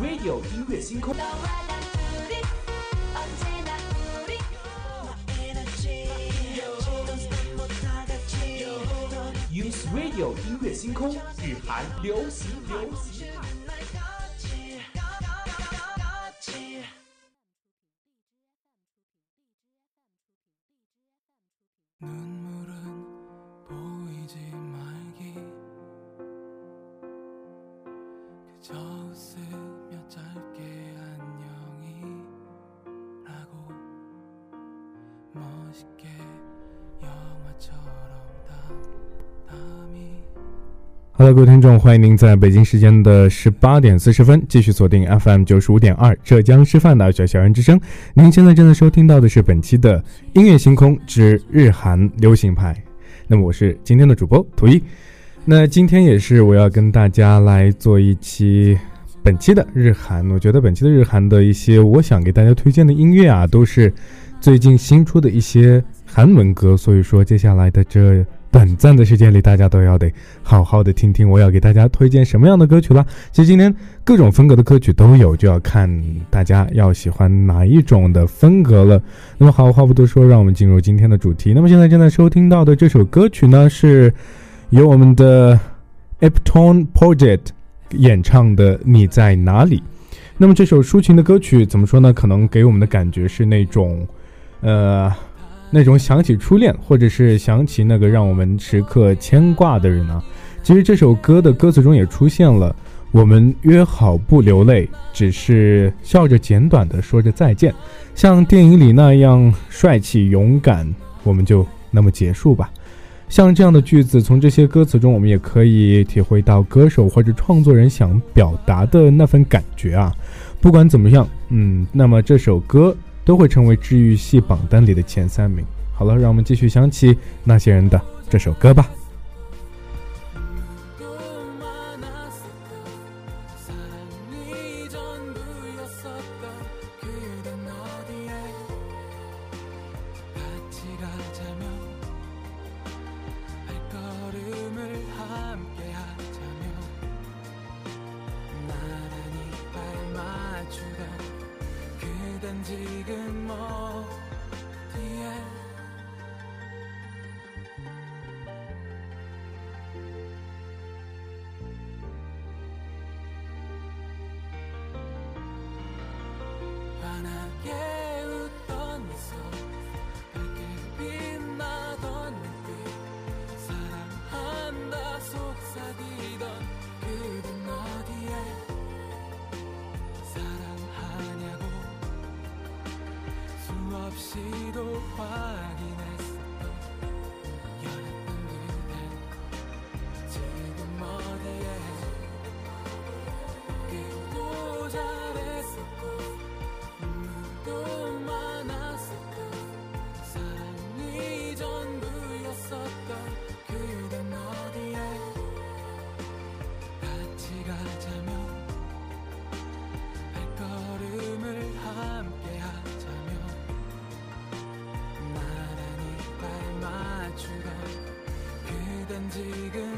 Radio 音乐星空。Use Radio 音乐星空，日韩流行流行。Hello，各位听众，欢迎您在北京时间的十八点四十分继续锁定 FM 九十五点二浙江师范大学校园之声。您现在正在收听到的是本期的音乐星空之日韩流行派。那么我是今天的主播图一。那今天也是我要跟大家来做一期本期的日韩。我觉得本期的日韩的一些我想给大家推荐的音乐啊，都是最近新出的一些韩文歌。所以说接下来的这。短暂的时间里，大家都要得好好的听听我要给大家推荐什么样的歌曲了。其实今天各种风格的歌曲都有，就要看大家要喜欢哪一种的风格了。那么好，话不多说，让我们进入今天的主题。那么现在正在收听到的这首歌曲呢，是由我们的 Eptone Project 演唱的《你在哪里》。那么这首抒情的歌曲怎么说呢？可能给我们的感觉是那种，呃。那种想起初恋，或者是想起那个让我们时刻牵挂的人啊。其实这首歌的歌词中也出现了“我们约好不流泪，只是笑着简短的说着再见”，像电影里那样帅气勇敢，我们就那么结束吧。像这样的句子，从这些歌词中，我们也可以体会到歌手或者创作人想表达的那份感觉啊。不管怎么样，嗯，那么这首歌。都会成为治愈系榜单里的前三名。好了，让我们继续想起那些人的这首歌吧。 지금 几根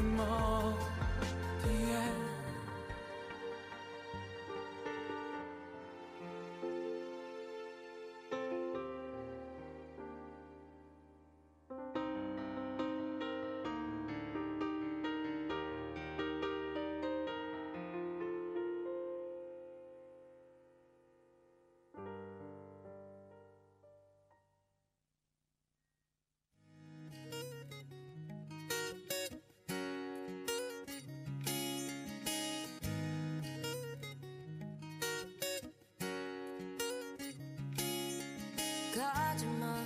가지마.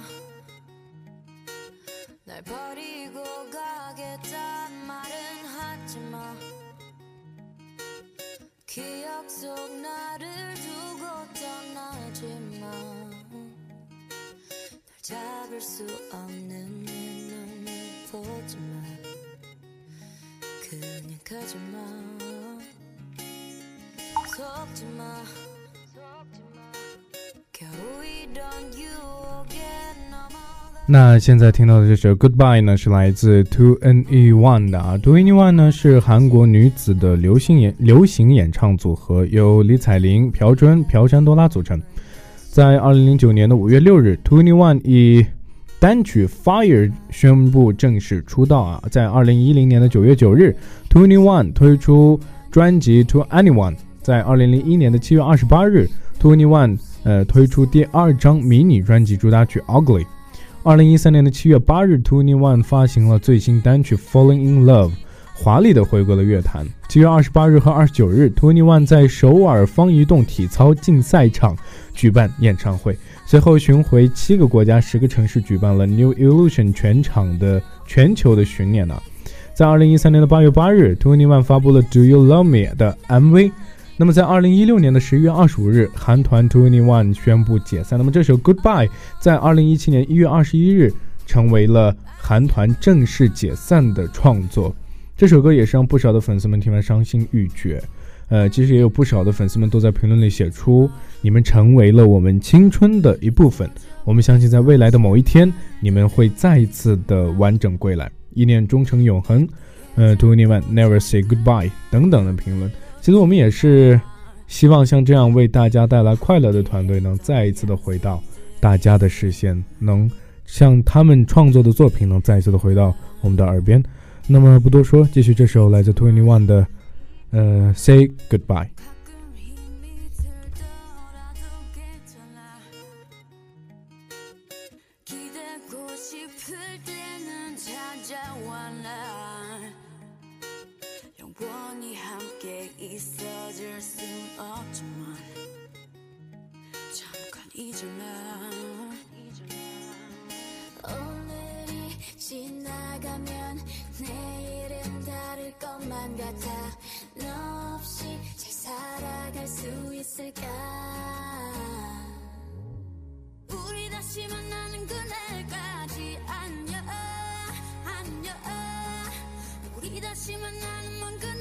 날 버리고 가겠단 말은 하지마. 기억 속 나를 두고 떠나지마. 날 잡을 수 없는 내 눈을 보지마. 그냥 가지마. 속지마. 넘어가 那现在听到的这首《Goodbye》呢，是来自 Two N E One 的啊。Two N E One 呢是韩国女子的流行演流行演唱组合，由李彩玲、朴春、朴山多拉组成。在二零零九年的五月六日，Two N E One 以单曲《Fire》宣布正式出道啊。在二零一零年的九月九日，Two N E One 推出专辑《To Anyone》。在二零零一年的七月二十八日，Two N E One 呃推出第二张迷你专辑主打曲《Ugly》。二零一三年的七月八日，Twenty One 发行了最新单曲《Falling in Love》，华丽的回归了乐坛。七月二十八日和二十九日，Twenty One 在首尔方移动体操竞赛场举办演唱会，随后巡回七个国家、十个城市，举办了 New Illusion 全场的全球的巡演呢。在二零一三年的八月八日，Twenty One 发布了《Do You Love Me》的 MV。那么，在二零一六年的十一月二十五日，韩团 Twenty One 宣布解散。那么，这首 Goodbye 在二零一七年一月二十一日成为了韩团正式解散的创作。这首歌也是让不少的粉丝们听完伤心欲绝。呃，其实也有不少的粉丝们都在评论里写出：“你们成为了我们青春的一部分。我们相信，在未来的某一天，你们会再一次的完整归来，一念忠诚永恒。”呃，Twenty One Never Say Goodbye 等等的评论。其实我们也是希望像这样为大家带来快乐的团队，能再一次的回到大家的视线，能像他们创作的作品，能再一次的回到我们的耳边。那么不多说，继续这首来自 Twenty One 的呃《Say Goodbye》。 같아 너 없이 잘 살아갈 수 있을까? 우리 다시 만나는 그날까지 안녕 안녕. 우리 다시 만나는 먼 그날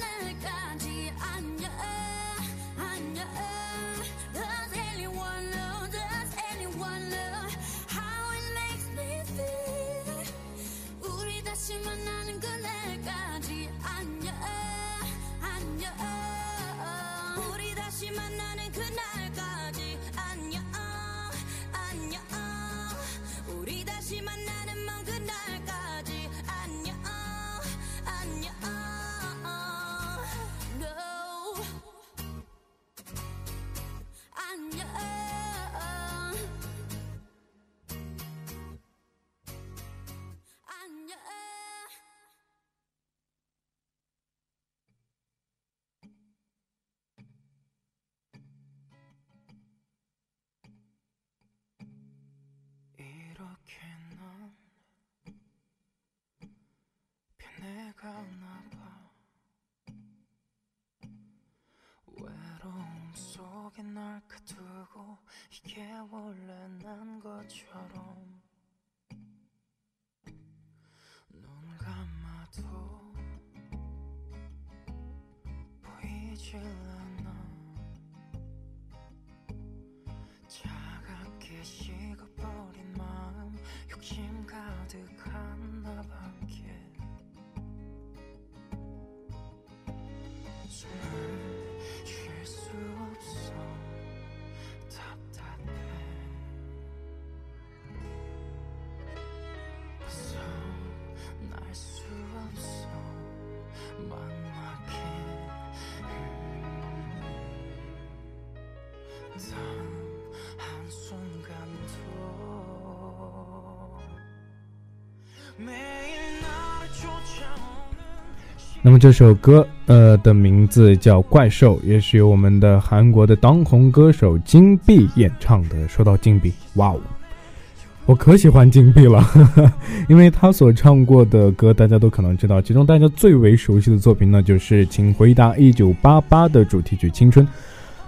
날 가두고 이게 원래 난 것처럼. 눈 감아도 보이질 않아. 차갑게 식어버린 마음 욕심 가득한 那么这首歌呃的名字叫《怪兽》，也是由我们的韩国的当红歌手金碧演唱的。说到金碧，哇哦，我可喜欢金碧了，因为他所唱过的歌大家都可能知道，其中大家最为熟悉的作品呢，就是《请回答一九八八》的主题曲《青春》。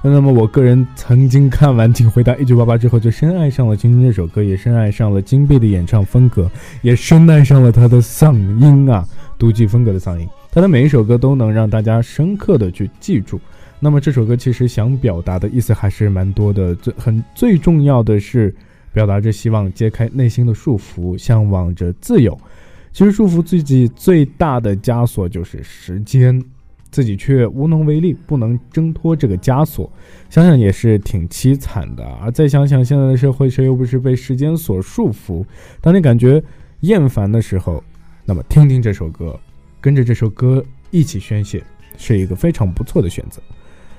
那么我个人曾经看完《请回答一九八八》之后，就深爱上了《青春》这首歌，也深爱上了金碧的演唱风格，也深爱上了他的嗓音啊，独具风格的嗓音。他的每一首歌都能让大家深刻的去记住。那么这首歌其实想表达的意思还是蛮多的，最很最重要的是表达着希望揭开内心的束缚，向往着自由。其实束缚自己最大的枷锁就是时间，自己却无能为力，不能挣脱这个枷锁，想想也是挺凄惨的。而再想想现在的社会，谁又不是被时间所束缚？当你感觉厌烦的时候，那么听听这首歌，跟着这首歌一起宣泄，是一个非常不错的选择。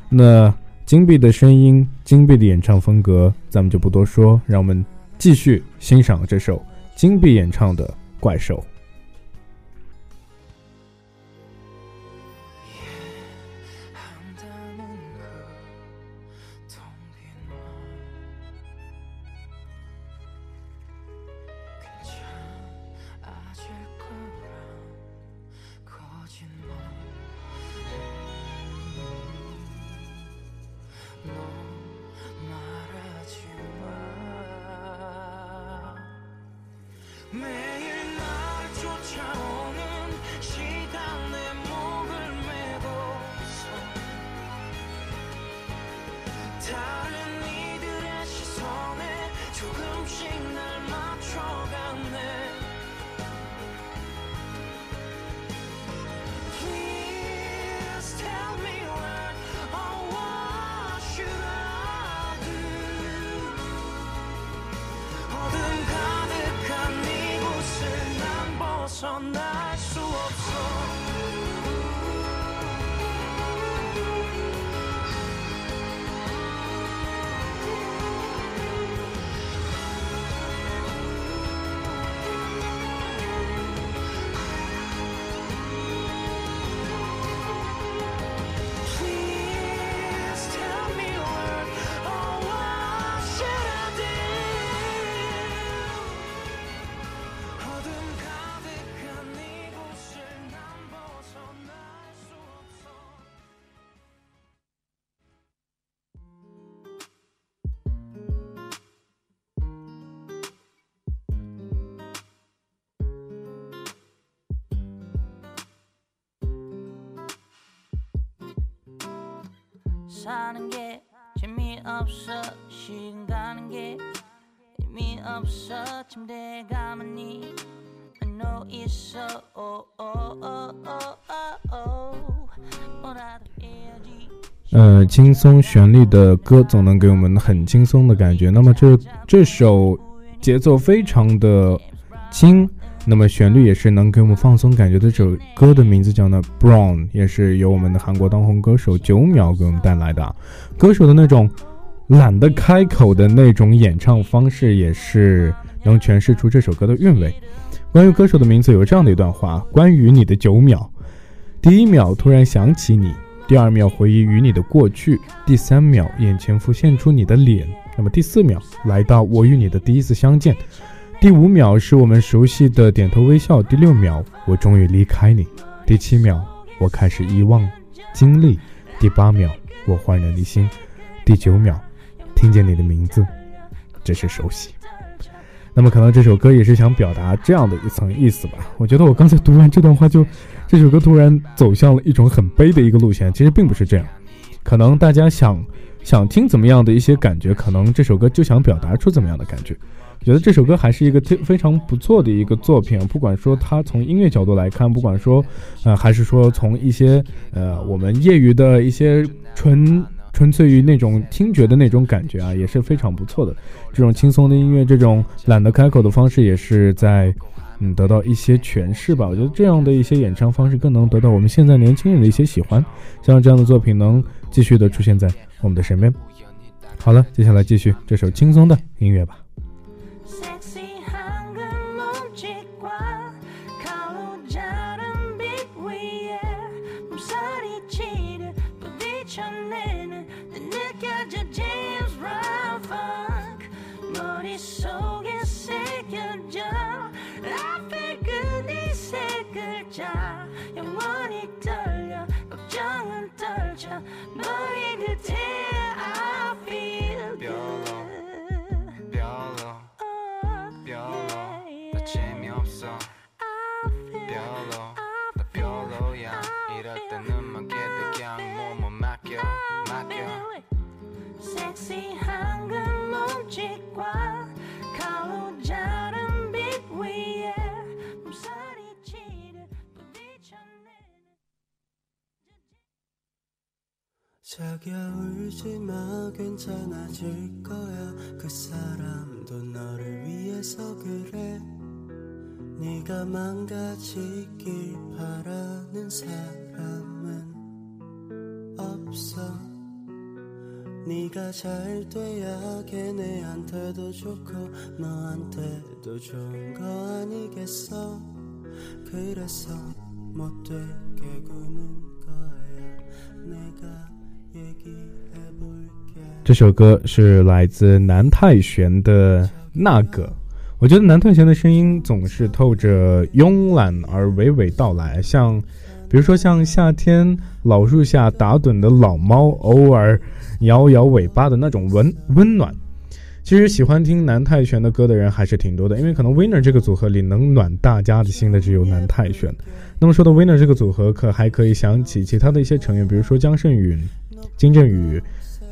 那金币的声音，金币的演唱风格，咱们就不多说，让我们继续欣赏这首金币演唱的《怪兽》。 벗어날 수 없어 사는 게 재미없어 시간 가는 게 의미 없어 침대에 가만히 I know it's so oh oh oh oh oh oh 뭐라도 해야지 呃，轻松旋律的歌总能给我们很轻松的感觉。那么这这首节奏非常的轻， 那么旋律也是能给我们放松感觉的。这首歌的名字叫呢《Brown》，也是由我们的韩国当红歌手九秒给我们带来的。歌手的那种懒得开口的那种演唱方式，也是能诠释出这首歌的韵味。关于歌手的名字有这样的一段话：关于你的九秒，第一秒突然想起你。第二秒回忆与你的过去，第三秒眼前浮现出你的脸，那么第四秒来到我与你的第一次相见，第五秒是我们熟悉的点头微笑，第六秒我终于离开你，第七秒我开始遗忘经历，第八秒我焕然一新，第九秒听见你的名字，这是熟悉。那么可能这首歌也是想表达这样的一层意思吧。我觉得我刚才读完这段话就。这首歌突然走向了一种很悲的一个路线，其实并不是这样。可能大家想想听怎么样的一些感觉，可能这首歌就想表达出怎么样的感觉。觉得这首歌还是一个非非常不错的一个作品，不管说它从音乐角度来看，不管说呃还是说从一些呃我们业余的一些纯纯粹于那种听觉的那种感觉啊，也是非常不错的。这种轻松的音乐，这种懒得开口的方式，也是在。嗯，得到一些诠释吧。我觉得这样的一些演唱方式更能得到我们现在年轻人的一些喜欢。希望这样的作品能继续的出现在我们的身边。好了，接下来继续这首轻松的音乐吧。Say 재미없어. 별로 나 별로야. 이럴 때는 막게 그냥 몸을 맡겨 맡겨. 섹시한 그 몸짓과 가로자른 빛 위에 자기야 울지마 괜찮아질 거야. 그 사람도 너를 위해서 그래. 네가 망가지길 바라는 사람은 없어 네가 잘 돼야 걔네한테도 좋고 너한테도 좋은 거 아니겠어 그래서 못되게 구는 거야 내가 얘기해볼게 这首歌是来自南泰玄的《那个》。 我觉得南泰玄的声音总是透着慵懒而娓娓道来，像，比如说像夏天老树下打盹的老猫，偶尔摇摇尾巴的那种温温暖。其实喜欢听南泰玄的歌的人还是挺多的，因为可能 Winner 这个组合里能暖大家的心的只有南泰玄。那么说到 Winner 这个组合，可还可以想起其他的一些成员，比如说江胜允、金振宇、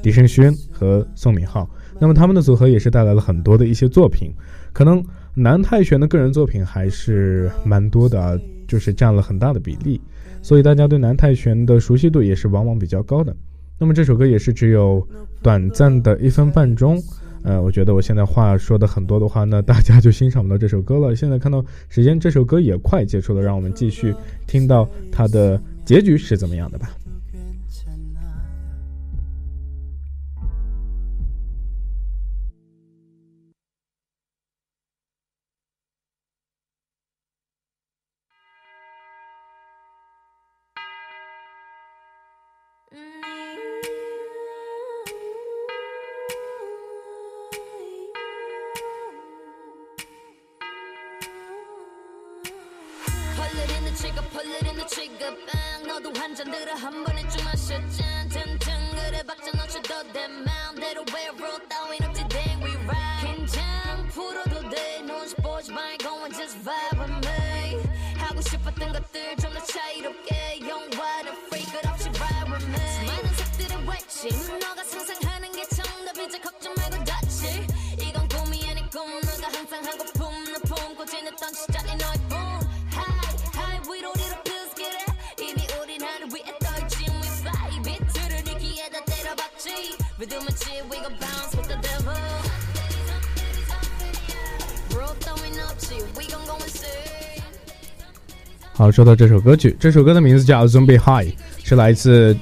李胜轩和宋敏浩。那么他们的组合也是带来了很多的一些作品。可能南泰玄的个人作品还是蛮多的啊，就是占了很大的比例，所以大家对南泰玄的熟悉度也是往往比较高的。那么这首歌也是只有短暂的一分半钟。呃，我觉得我现在话说的很多的话，那大家就欣赏不到这首歌了。现在看到时间，这首歌也快结束了，让我们继续听到它的结局是怎么样的吧。do much we bounce with the devil。好，说到这首歌曲，这首歌的名字叫 Zombie High，是来自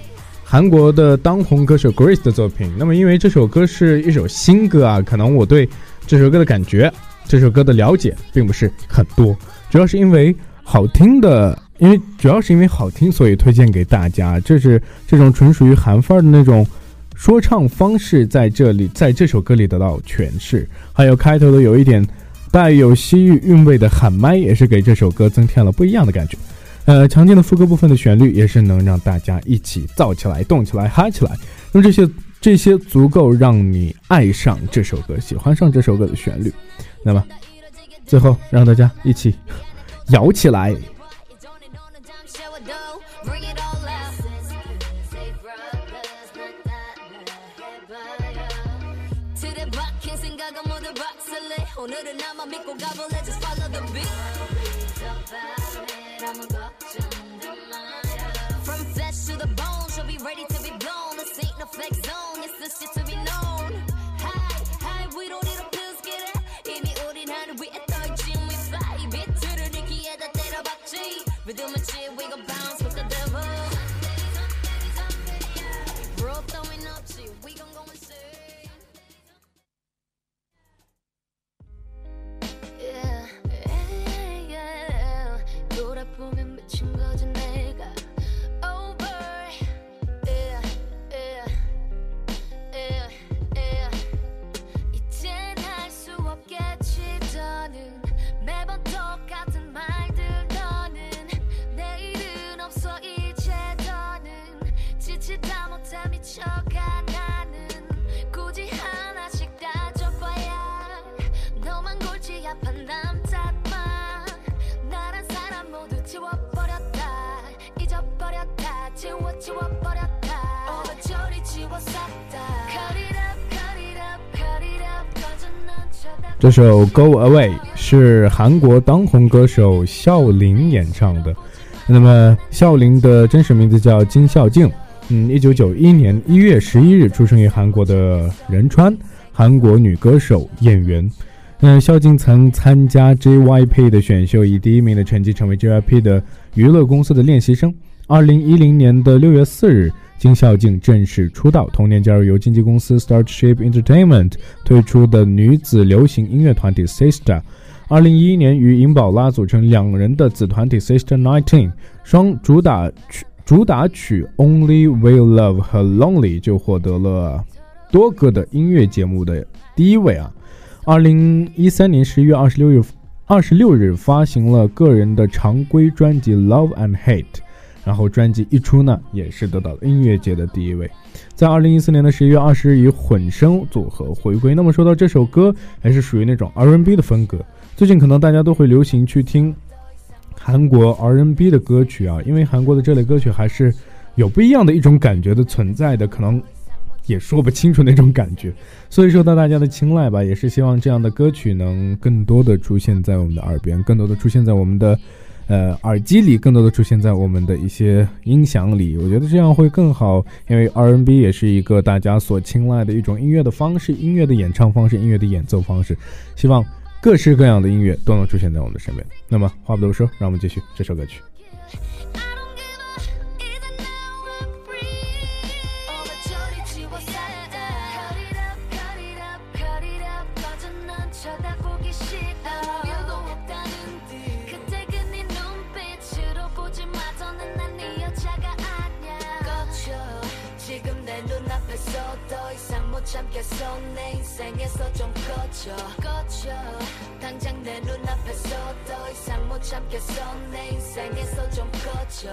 韩国的当红歌手 Grace 的作品。那么因为这首歌是一首新歌啊，可能我对这首歌的感觉，这首歌的了解并不是很多，主要是因为好听的，因为主要是因为好听，所以推荐给大家。这是这种纯属于韩范儿的那种。说唱方式，在这里，在这首歌里得到诠释。还有开头的有一点带有西域韵味的喊麦，也是给这首歌增添了不一样的感觉。呃，强劲的副歌部分的旋律也是能让大家一起燥起来、动起来、嗨起来。那么这些这些足够让你爱上这首歌，喜欢上这首歌的旋律。那么最后让大家一起摇起来。 오늘은 나만 믿고 가볼래. 골치 아픈 남탓만 나란 사람 모두 지워버렸다 잊어버렸다 지워 지워버렸다 overjoyed 지워 싹다 Cut it up cut it up cut it up 꺼져 넌 쳐다 这首《Go Away》是韩国当红歌手孝琳演唱的。那么孝琳的真实名字叫金孝静。 嗯，一九九一年一月十一日出生于韩国的仁川，韩国女歌手、演员。 嗯，萧敬曾参加 JYP 的选秀，以第一名的成绩成为 JYP 的娱乐公司的练习生。二零一零年的六月四日，金孝敬正式出道。同年加入由经纪公司 Starship Entertainment 推出的女子流行音乐团体 Sister。二零一一年与尹宝拉组成两人的子团体 Sister Nineteen，双主打曲主打曲 Only Will Love 和 Lonely 就获得了多个的音乐节目的第一位啊。二零一三年十一月二十六日，二十六日发行了个人的常规专辑《Love and Hate》，然后专辑一出呢，也是得到了音乐界的第一位。在二零一四年的十一月二十日，以混声组合回归。那么说到这首歌，还是属于那种 R&B 的风格。最近可能大家都会流行去听韩国 R&B 的歌曲啊，因为韩国的这类歌曲还是有不一样的一种感觉的存在的，可能。也说不清楚那种感觉，所以受到大家的青睐吧，也是希望这样的歌曲能更多的出现在我们的耳边，更多的出现在我们的，呃耳机里，更多的出现在我们的一些音响里。我觉得这样会更好，因为 R N B 也是一个大家所青睐的一种音乐的方式，音乐的演唱方式，音乐的演奏方式。希望各式各样的音乐都能出现在我们的身边。那么话不多说，让我们继续这首歌曲。 참겠어. 내 인생에서 좀 꺼져.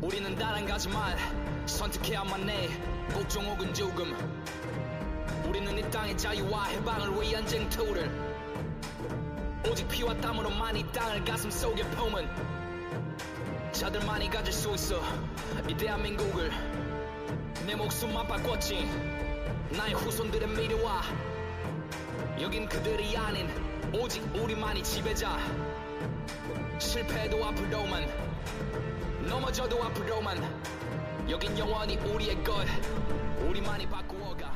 우리는 다른 가지 말 선택해야만 해. 복종 혹은 죽음 우리는 이 땅의 자유와 해방을 위한 쟁투를 오직 피와 땀으로만 이 땅을 가슴 속에 품은 자들만이 가질 수 있어. 이 대한민국을 내 목숨만 바꿨지. 나의 후손들의 미래와 여긴 그들이 아닌 오직 우리만이 지배자. 실패해도 앞으로만 넘어져도 앞으로만 여긴 영원히 우리의 것 우리만이 바꾸어가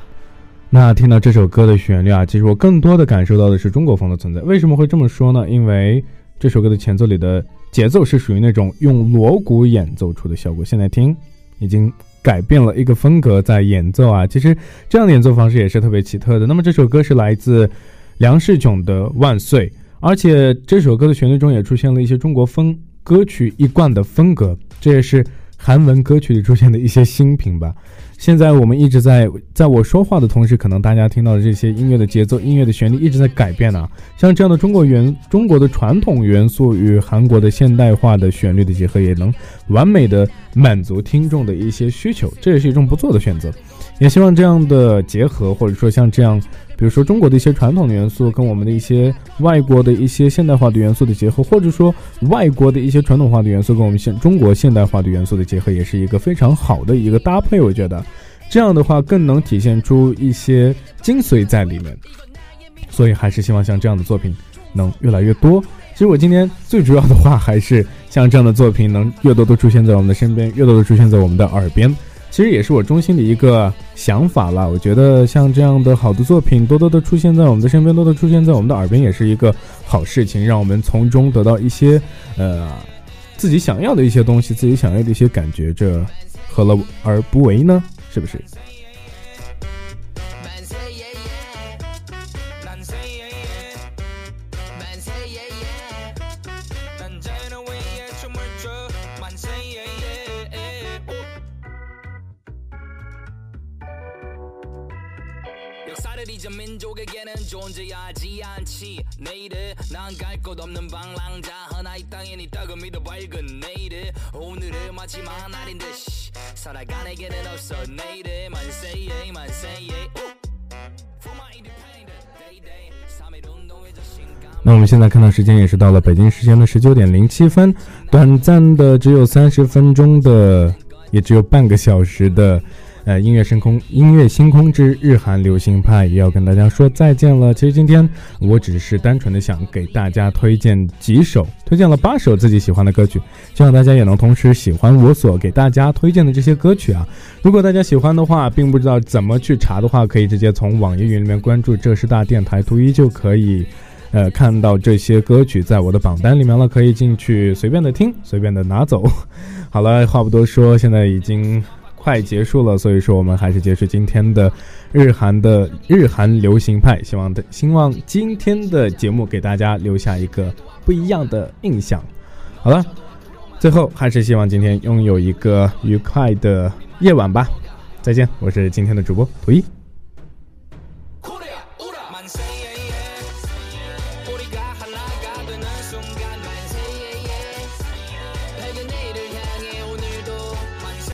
那听到这首歌的旋律啊，其实我更多的感受到的是中国风的存在。为什么会这么说呢？因为这首歌的前奏里的节奏是属于那种用锣鼓演奏出的效果。现在听，已经改变了一个风格在演奏啊。其实这样的演奏方式也是特别奇特的。那么这首歌是来自梁世炅的《万岁》，而且这首歌的旋律中也出现了一些中国风 歌曲一贯的风格，这也是韩文歌曲里出现的一些新品吧。现在我们一直在，在我说话的同时，可能大家听到的这些音乐的节奏、音乐的旋律一直在改变呢、像这样的中国元、中国的传统元素与韩国的现代化的旋律的结合，也能完美的满足听众的一些需求，这也是一种不错的选择。也希望这样的结合，或者说像这样，比如说中国的一些传统的元素跟我们的一些外国的一些现代化的元素的结合，或者说外国的一些传统化的元素跟我们现中国现代化的元素的结合，也是一个非常好的一个搭配。我觉得这样的话更能体现出一些精髓在里面。所以还是希望像这样的作品能越来越多。其实我今天最主要的话还是像这样的作品能越多的出现在我们的身边，越多的出现在我们的耳边。其实也是我衷心的一个想法啦。我觉得像这样的好的作品，多多的出现在我们的身边，多多出现在我们的耳边，也是一个好事情，让我们从中得到一些呃自己想要的一些东西，自己想要的一些感觉，这何乐而不为呢？是不是？잊은 민족에게는 존재하지 않지 내일을 난 갈 곳 없는 방랑자 하나 이 땅엔 있다고 믿어 밝은 내일을 오늘을 마지막 날인 듯이 살아가 내게는 없어 내일을 만세 yeah 만세 yeah For my independent day day 3일 운동의 자신감 那我们现在看到时间也是到了北京时间的十九点零七分，短暂的只有三十分钟的，也只有半个小时的。 呃，音乐星空，音乐星空之日韩流行派也要跟大家说再见了。其实今天我只是单纯的想给大家推荐几首，推荐了八首自己喜欢的歌曲，希望大家也能同时喜欢我所给大家推荐的这些歌曲啊。如果大家喜欢的话，并不知道怎么去查的话，可以直接从网易云里面关注浙师大电台图一就可以，呃，看到这些歌曲在我的榜单里面了，可以进去随便的听，随便的拿走。好了，话不多说，现在已经。快结束了，所以说我们还是结束今天的日韩的日韩流行派。希望的希望今天的节目给大家留下一个不一样的印象。好了，最后还是希望今天拥有一个愉快的夜晚吧。再见，我是今天的主播图一。